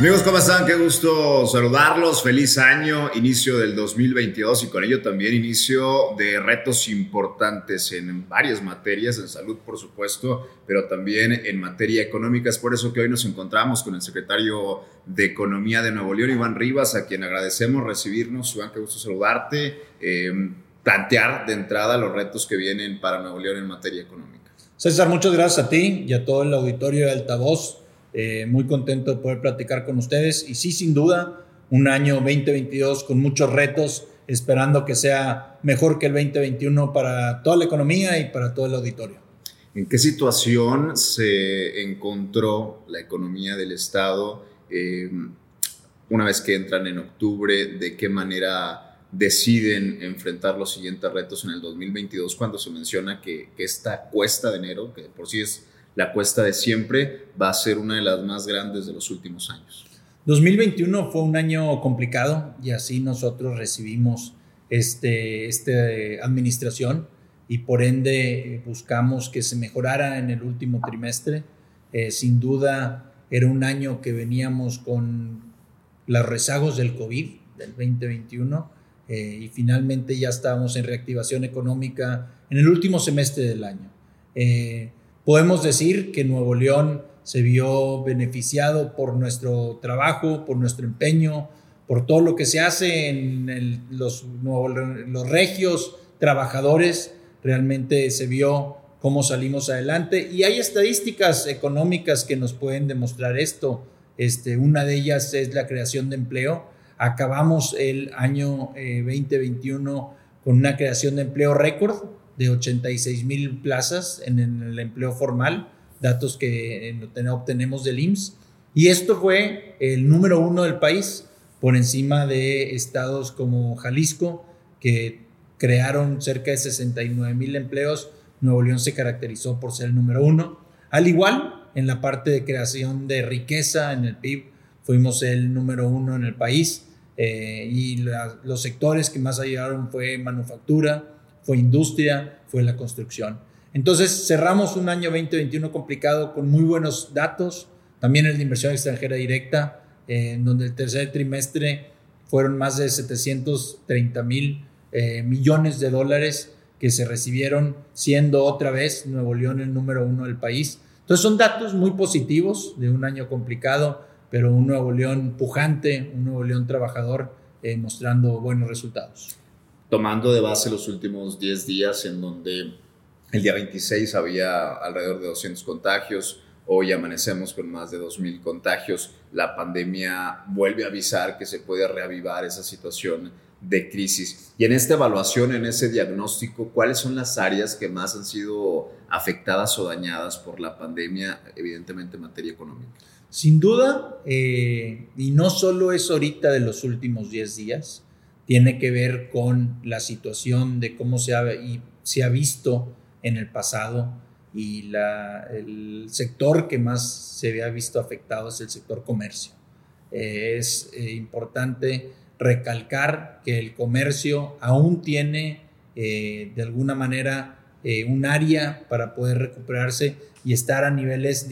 Amigos, ¿cómo están? Qué gusto saludarlos. Feliz año, inicio del 2022 y con ello también inicio de retos importantes en varias materias, en salud por supuesto, pero también en materia económica. Es por eso que hoy nos encontramos con el secretario de Economía de Nuevo León, Iván Rivas, a quien agradecemos recibirnos. Iván, qué gusto saludarte. Eh, plantear de entrada los retos que vienen para Nuevo León en materia económica. César, muchas gracias a ti y a todo el auditorio de Altavoz eh, muy contento de poder platicar con ustedes y sí, sin duda, un año 2022 con muchos retos, esperando que sea mejor que el 2021 para toda la economía y para todo el auditorio. ¿En qué situación se encontró la economía del Estado eh, una vez que entran en octubre? ¿De qué manera deciden enfrentar los siguientes retos en el 2022 cuando se menciona que, que esta cuesta de enero, que por sí es la cuesta de siempre va a ser una de las más grandes de los últimos años. 2021 fue un año complicado y así nosotros recibimos este, este administración y por ende buscamos que se mejorara en el último trimestre. Eh, sin duda era un año que veníamos con los rezagos del COVID del 2021 eh, y finalmente ya estábamos en reactivación económica en el último semestre del año. Eh, Podemos decir que Nuevo León se vio beneficiado por nuestro trabajo, por nuestro empeño, por todo lo que se hace en los, los regios trabajadores. Realmente se vio cómo salimos adelante y hay estadísticas económicas que nos pueden demostrar esto. Este, una de ellas es la creación de empleo. Acabamos el año 2021 eh, con una creación de empleo récord de 86 mil plazas en, el empleo formal, datos que obtenemos del IMSS. Y esto fue el número uno del país, por encima de estados como Jalisco, que crearon cerca de 69 mil empleos. Nuevo León se caracterizó por ser el número uno. Al igual, en la parte de creación de riqueza en el PIB, fuimos el número uno en el país. Eh, y los sectores que más ayudaron fue manufactura, fue industria, fue la construcción. Entonces cerramos un año 2021 complicado con muy buenos datos, también el de inversión extranjera directa, eh, donde el tercer trimestre fueron más de 730 mil eh, millones de dólares que se recibieron, siendo otra vez Nuevo León el número uno del país. Entonces son datos muy positivos de un año complicado, pero un Nuevo León pujante, un Nuevo León trabajador, eh, mostrando buenos resultados tomando de base los últimos 10 días en donde el día 26 había alrededor de 200 contagios, hoy amanecemos con más de 2.000 contagios, la pandemia vuelve a avisar que se puede reavivar esa situación de crisis. Y en esta evaluación, en ese diagnóstico, ¿cuáles son las áreas que más han sido afectadas o dañadas por la pandemia, evidentemente en materia económica? Sin duda, eh, y no solo es ahorita de los últimos 10 días, tiene que ver con la situación de cómo se ha, y se ha visto en el pasado y el sector que más se había visto afectado es el sector comercio. Eh, es eh, importante recalcar que el comercio aún tiene eh, de alguna manera un área para poder recuperarse y estar a niveles,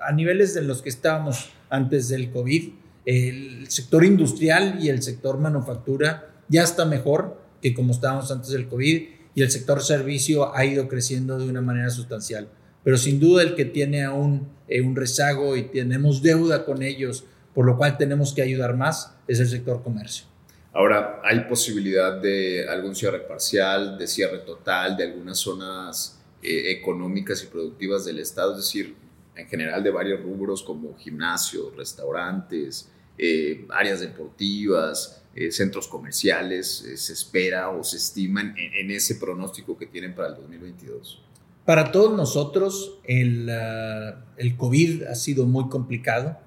a niveles de los que estábamos antes del COVID el sector industrial y el sector manufactura ya está mejor que como estábamos antes del COVID y el sector servicio ha ido creciendo de una manera sustancial. Pero sin duda el que tiene aún eh, un rezago y tenemos deuda con ellos, por lo cual tenemos que ayudar más, es el sector comercio. Ahora, ¿hay posibilidad de algún cierre parcial, de cierre total de algunas zonas eh, económicas y productivas del Estado? Es decir, en general de varios rubros como gimnasios, restaurantes, eh, áreas deportivas, eh, centros comerciales, eh, se espera o se estiman en, ese pronóstico que tienen para el 2022? Para todos nosotros el, ah, el COVID ha sido muy complicado,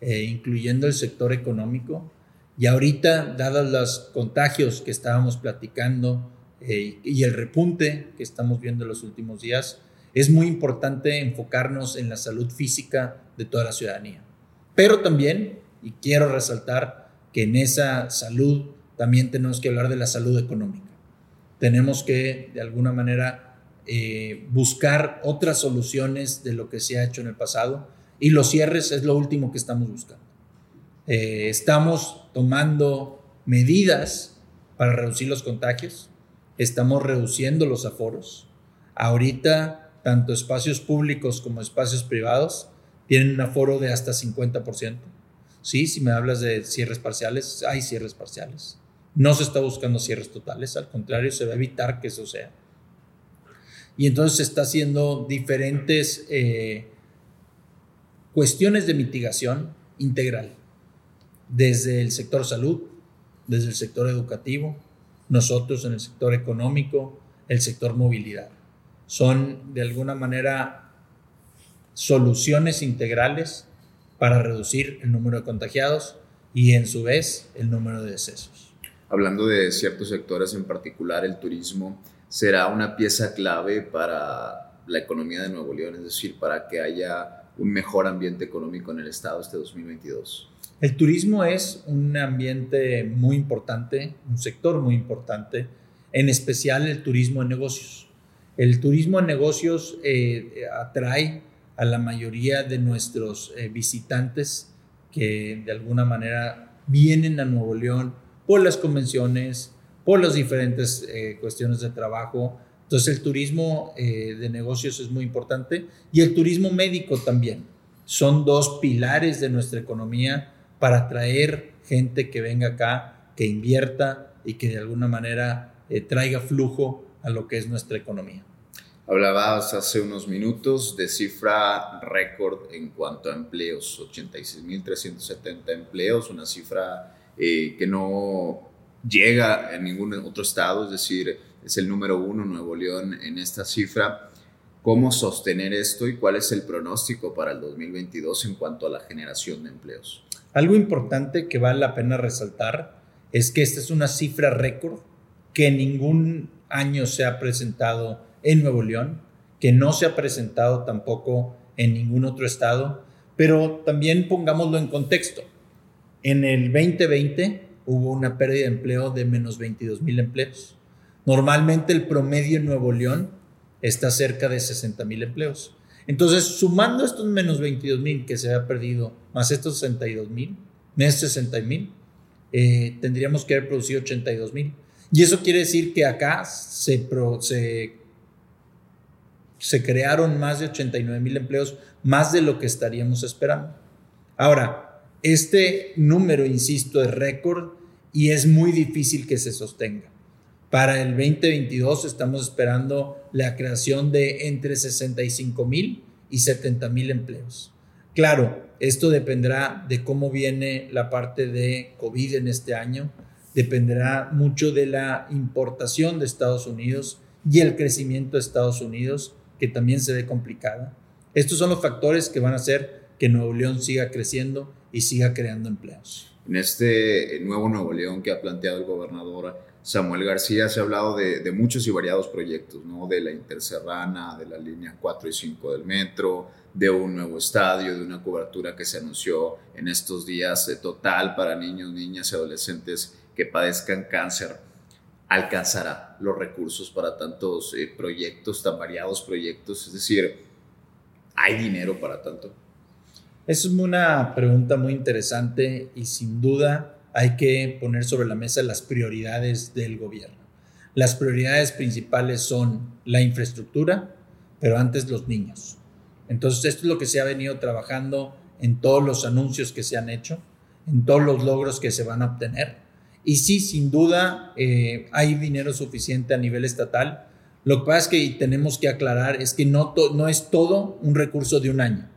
incluyendo el sector económico. Y ahorita, dados los contagios que estábamos platicando y el repunte que estamos viendo en los últimos días, es muy importante enfocarnos en la salud física de toda la ciudadanía. Pero también, y quiero resaltar que en esa salud también tenemos que hablar de la salud económica. Tenemos que, de alguna manera, eh, buscar otras soluciones de lo que se ha hecho en el pasado y los cierres es lo último que estamos buscando. Eh, estamos tomando medidas para reducir los contagios, estamos reduciendo los aforos. Ahorita, tanto espacios públicos como espacios privados tienen un aforo de hasta 50%. Sí, si me hablas de cierres parciales, hay cierres parciales. No se está buscando cierres totales, al contrario, se va a evitar que eso sea. Y entonces se está haciendo diferentes eh, cuestiones de mitigación integral, desde el sector salud, desde el sector educativo, nosotros en el sector económico, el sector movilidad. Son de alguna manera soluciones integrales para reducir el número de contagiados y en su vez el número de decesos. Hablando de ciertos sectores en particular, el turismo será una pieza clave para la economía de Nuevo León, es decir, para que haya un mejor ambiente económico en el estado este 2022. El turismo es un ambiente muy importante, un sector muy importante, en especial el turismo en negocios. El turismo en negocios eh, atrae a la mayoría de nuestros eh, visitantes que de alguna manera vienen a Nuevo León por las convenciones, por las diferentes eh, cuestiones de trabajo. Entonces el turismo de negocios es muy importante y el turismo médico también. Son dos pilares de nuestra economía para atraer gente que venga acá, que invierta y que de alguna manera eh, traiga flujo a lo que es nuestra economía. Hablabas hace unos minutos de cifra récord en cuanto a empleos, 86.370 empleos, una cifra eh, que no llega en ningún otro estado, es decir, es el número uno Nuevo León en esta cifra. ¿Cómo sostener esto y cuál es el pronóstico para el 2022 en cuanto a la generación de empleos? Algo importante que vale la pena resaltar es que esta es una cifra récord que ningún año se ha presentado en Nuevo León, que no se ha presentado tampoco en ningún otro estado, pero también pongámoslo en contexto. En el 2020 hubo una pérdida de empleo de menos 22 mil empleos. Normalmente el promedio en Nuevo León está cerca de 60 mil empleos. Entonces, sumando estos menos 22 mil que se había perdido, más estos 62 mil, menos 60 mil, eh, tendríamos que haber producido 82 mil. Y eso quiere decir que acá se, se, se crearon más de 89 mil empleos, más de lo que estaríamos esperando. Ahora, este número, insisto, es récord y es muy difícil que se sostenga. Para el 2022 estamos esperando la creación de entre 65 mil y 70 mil empleos. Claro, esto dependerá de cómo viene la parte de COVID en este año, dependerá mucho de la importación de Estados Unidos y el crecimiento de Estados Unidos, que también se ve complicada. Estos son los factores que van a hacer que Nuevo León siga creciendo y siga creando empleos. En este nuevo Nuevo León que ha planteado el gobernador, Samuel García se ha hablado de, muchos y variados proyectos, ¿no? de la Interserrana, de la línea 4 y 5 del metro, de un nuevo estadio, de una cobertura que se anunció en estos días de total para niños, niñas y adolescentes que padezcan cáncer. ¿Alcanzará los recursos para tantos eh, proyectos, tan variados proyectos? Es decir, ¿hay dinero para tanto? Es una pregunta muy interesante y sin duda hay que poner sobre la mesa las prioridades del gobierno. Las prioridades principales son la infraestructura, pero antes los niños. Entonces, esto es lo que se ha venido trabajando en todos los anuncios que se han hecho, en todos los logros que se van a obtener. Y sí, sin duda, eh, hay dinero suficiente a nivel estatal. Lo que pasa es que tenemos que aclarar es que no, es todo un recurso de un año.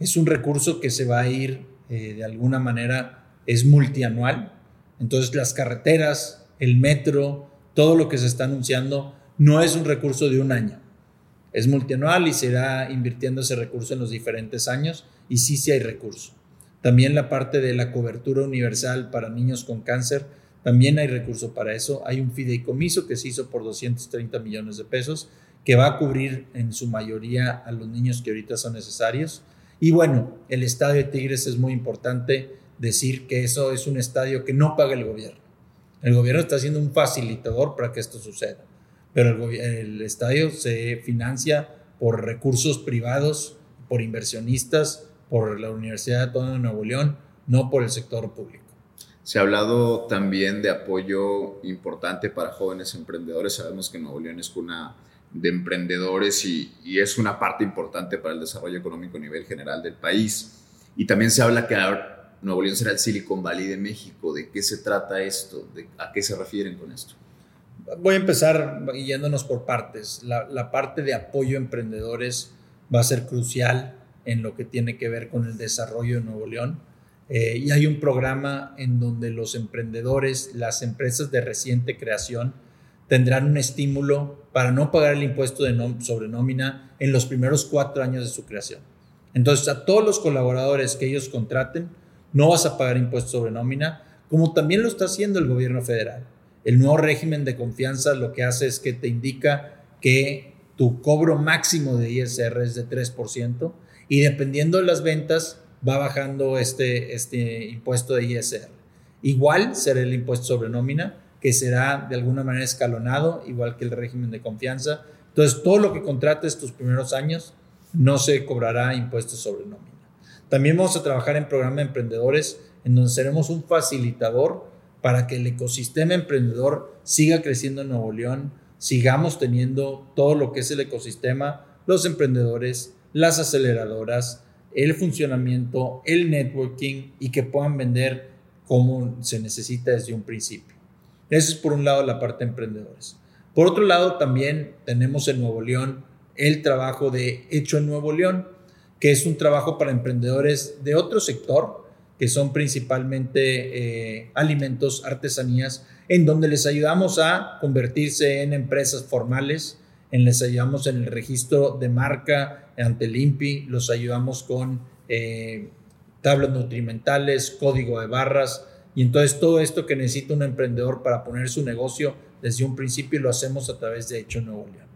Es un recurso que se va a ir eh, de alguna manera es multianual. Entonces las carreteras, el metro, todo lo que se está anunciando no es un recurso de un año. Es multianual y se irá invirtiendo ese recurso en los diferentes años y sí, sí hay recurso. También la parte de la cobertura universal para niños con cáncer, también hay recurso para eso. Hay un fideicomiso que se hizo por 230 millones de pesos que va a cubrir en su mayoría a los niños que ahorita son necesarios. Y bueno, el estadio de Tigres es muy importante decir que eso es un estadio que no paga el gobierno. El gobierno está siendo un facilitador para que esto suceda, pero el, estadio se financia por recursos privados, por inversionistas, por la Universidad de Nuevo León, no por el sector público. Se ha hablado también de apoyo importante para jóvenes emprendedores. Sabemos que Nuevo León es una de emprendedores y, es una parte importante para el desarrollo económico a nivel general del país. Y también se habla que Nuevo León será el Silicon Valley de México. ¿De qué se trata esto? ¿De, ¿A qué se refieren con esto? Voy a empezar yéndonos por partes. La, la parte de apoyo a emprendedores va a ser crucial en lo que tiene que ver con el desarrollo de Nuevo León. Eh, y hay un programa en donde los emprendedores, las empresas de reciente creación, tendrán un estímulo para no pagar el impuesto de sobre nómina en los primeros cuatro años de su creación. Entonces, a todos los colaboradores que ellos contraten, no vas a pagar impuesto sobre nómina, como también lo está haciendo el gobierno federal. El nuevo régimen de confianza lo que hace es que te indica que tu cobro máximo de ISR es de 3% y dependiendo de las ventas va bajando este, este impuesto de ISR. Igual será el impuesto sobre nómina, que será de alguna manera escalonado, igual que el régimen de confianza. Entonces, todo lo que contrates tus primeros años no se cobrará impuestos sobre nómina. También vamos a trabajar en programa de emprendedores, en donde seremos un facilitador para que el ecosistema emprendedor siga creciendo en Nuevo León, sigamos teniendo todo lo que es el ecosistema, los emprendedores, las aceleradoras, el funcionamiento, el networking y que puedan vender como se necesita desde un principio. Eso es por un lado la parte de emprendedores. Por otro lado, también tenemos en Nuevo León el trabajo de Hecho en Nuevo León, que es un trabajo para emprendedores de otro sector, que son principalmente eh, alimentos, artesanías, en donde les ayudamos a convertirse en empresas formales, en les ayudamos en el registro de marca ante el INPI, los ayudamos con eh, tablas nutrimentales, código de barras, y entonces todo esto que necesita un emprendedor para poner su negocio desde un principio lo hacemos a través de Hecho Nuevo León.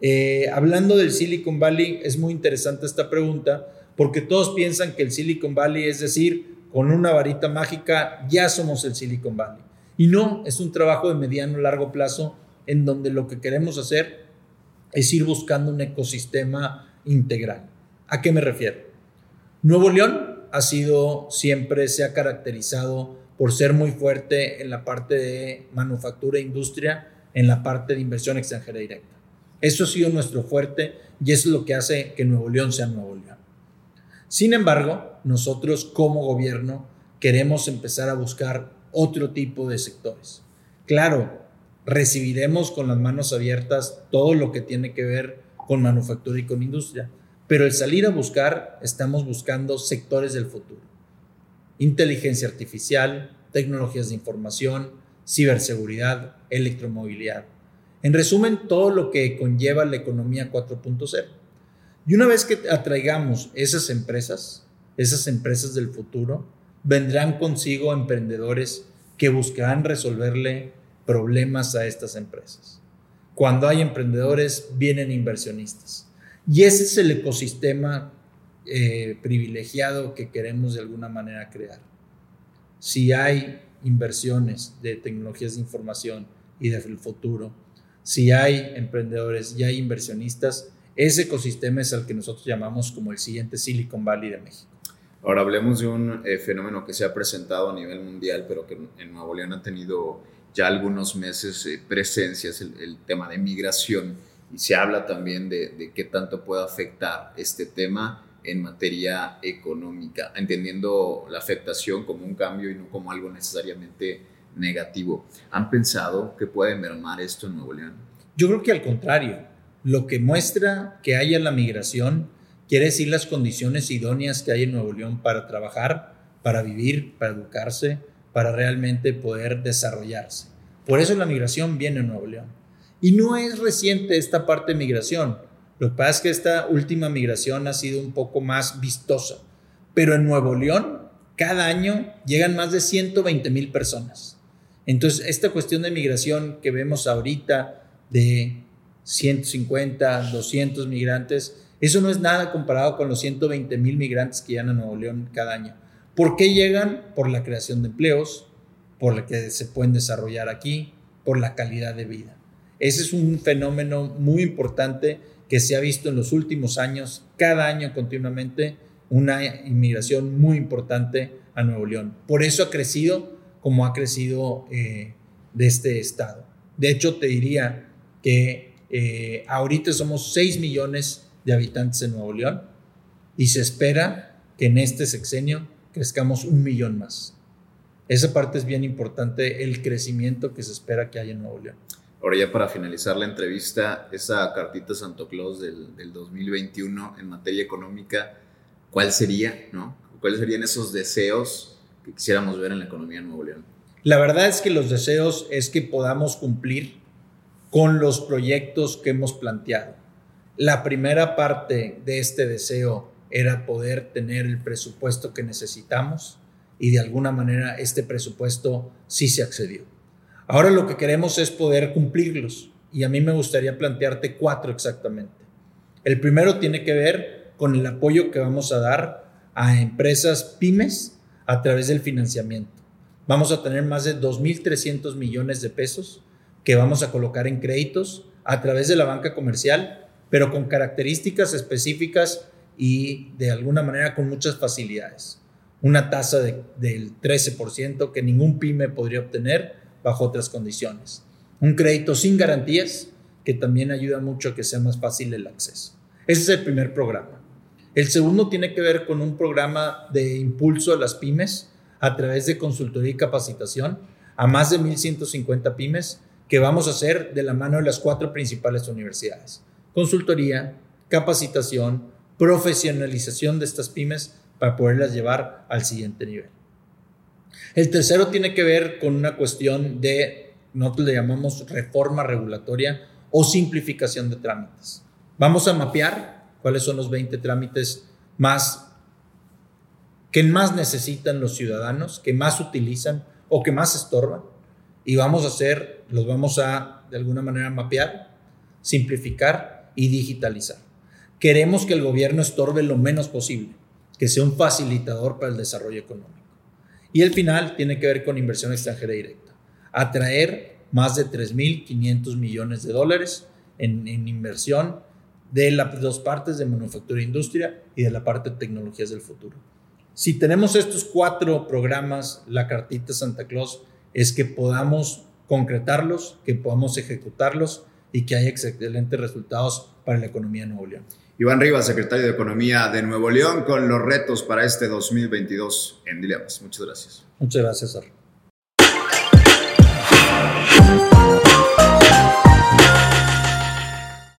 Eh, hablando del Silicon Valley, es muy interesante esta pregunta porque todos piensan que el Silicon Valley es decir, con una varita mágica ya somos el Silicon Valley. Y no, es un trabajo de mediano largo plazo en donde lo que queremos hacer es ir buscando un ecosistema integral. ¿A qué me refiero? Nuevo León ha sido, siempre se ha caracterizado por ser muy fuerte en la parte de manufactura e industria, en la parte de inversión extranjera directa. Eso ha sido nuestro fuerte y eso es lo que hace que Nuevo León sea Nuevo León. Sin embargo, nosotros como gobierno queremos empezar a buscar otro tipo de sectores. Claro, recibiremos con las manos abiertas todo lo que tiene que ver con manufactura y con industria, pero el salir a buscar, estamos buscando sectores del futuro inteligencia artificial, tecnologías de información, ciberseguridad, electromovilidad. En resumen, todo lo que conlleva la economía 4.0. Y una vez que atraigamos esas empresas, esas empresas del futuro, vendrán consigo emprendedores que buscarán resolverle problemas a estas empresas. Cuando hay emprendedores, vienen inversionistas. Y ese es el ecosistema eh, privilegiado que queremos de alguna manera crear. Si hay inversiones de tecnologías de información y del futuro, si hay emprendedores y hay inversionistas, ese ecosistema es el que nosotros llamamos como el siguiente Silicon Valley de México. Ahora hablemos de un eh, fenómeno que se ha presentado a nivel mundial, pero que en Nuevo León ha tenido ya algunos meses eh, presencia, es el, tema de migración. Y se habla también de, de qué tanto puede afectar este tema en materia económica, entendiendo la afectación como un cambio y no como algo necesariamente negativo. ¿Han pensado que puede mermar esto en Nuevo León? Yo creo que al contrario, lo que muestra que haya la migración quiere decir las condiciones idóneas que hay en Nuevo León para trabajar, para vivir, para educarse, para realmente poder desarrollarse. Por eso la migración viene en Nuevo León. Y no es reciente esta parte de migración. Lo que pasa es que esta última migración ha sido un poco más vistosa, pero en Nuevo León cada año llegan más de 120 mil personas. Entonces, esta cuestión de migración que vemos ahorita de 150, 200 migrantes, eso no es nada comparado con los 120 mil migrantes que llegan a Nuevo León cada año. ¿Por qué llegan? Por la creación de empleos, por la que se pueden desarrollar aquí, por la calidad de vida. Ese es un fenómeno muy importante que se ha visto en los últimos años, cada año continuamente, una inmigración muy importante a Nuevo León. Por eso ha crecido como ha crecido eh, de este estado. De hecho, te diría que eh, ahorita somos 6 millones de habitantes en Nuevo León y se espera que en este sexenio crezcamos un millón más. Esa parte es bien importante, el crecimiento que se espera que haya en Nuevo León. Ahora ya para finalizar la entrevista, esa cartita Santo Claus del, 2021 en materia económica, ¿cuál sería? No? ¿Cuáles serían esos deseos que quisiéramos ver en la economía de Nuevo León? La verdad es que los deseos es que podamos cumplir con los proyectos que hemos planteado. La primera parte de este deseo era poder tener el presupuesto que necesitamos y de alguna manera este presupuesto sí se accedió. Ahora lo que queremos es poder cumplirlos y a mí me gustaría plantearte cuatro exactamente. El primero tiene que ver con el apoyo que vamos a dar a empresas pymes a través del financiamiento. Vamos a tener más de 2.300 millones de pesos que vamos a colocar en créditos a través de la banca comercial, pero con características específicas y de alguna manera con muchas facilidades. Una tasa del 13% que ningún pyme podría obtener bajo otras condiciones. Un crédito sin garantías que también ayuda mucho a que sea más fácil el acceso. Ese es el primer programa. El segundo tiene que ver con un programa de impulso a las pymes a través de consultoría y capacitación a más de 1.150 pymes que vamos a hacer de la mano de las cuatro principales universidades. Consultoría, capacitación, profesionalización de estas pymes para poderlas llevar al siguiente nivel. El tercero tiene que ver con una cuestión de, nosotros le llamamos reforma regulatoria o simplificación de trámites. Vamos a mapear cuáles son los 20 trámites más que más necesitan los ciudadanos, que más utilizan o que más estorban. Y vamos a hacer, los vamos a de alguna manera mapear, simplificar y digitalizar. Queremos que el gobierno estorbe lo menos posible, que sea un facilitador para el desarrollo económico. Y el final tiene que ver con inversión extranjera directa. Atraer más de 3.500 millones de dólares en, inversión de las dos partes de manufactura e industria y de la parte de tecnologías del futuro. Si tenemos estos cuatro programas, la cartita Santa Claus es que podamos concretarlos, que podamos ejecutarlos y que haya excelentes resultados para la economía de Nuevo León. Iván Rivas, secretario de Economía de Nuevo León, con los retos para este 2022 en Dilemas. Muchas gracias. Muchas gracias, Sar.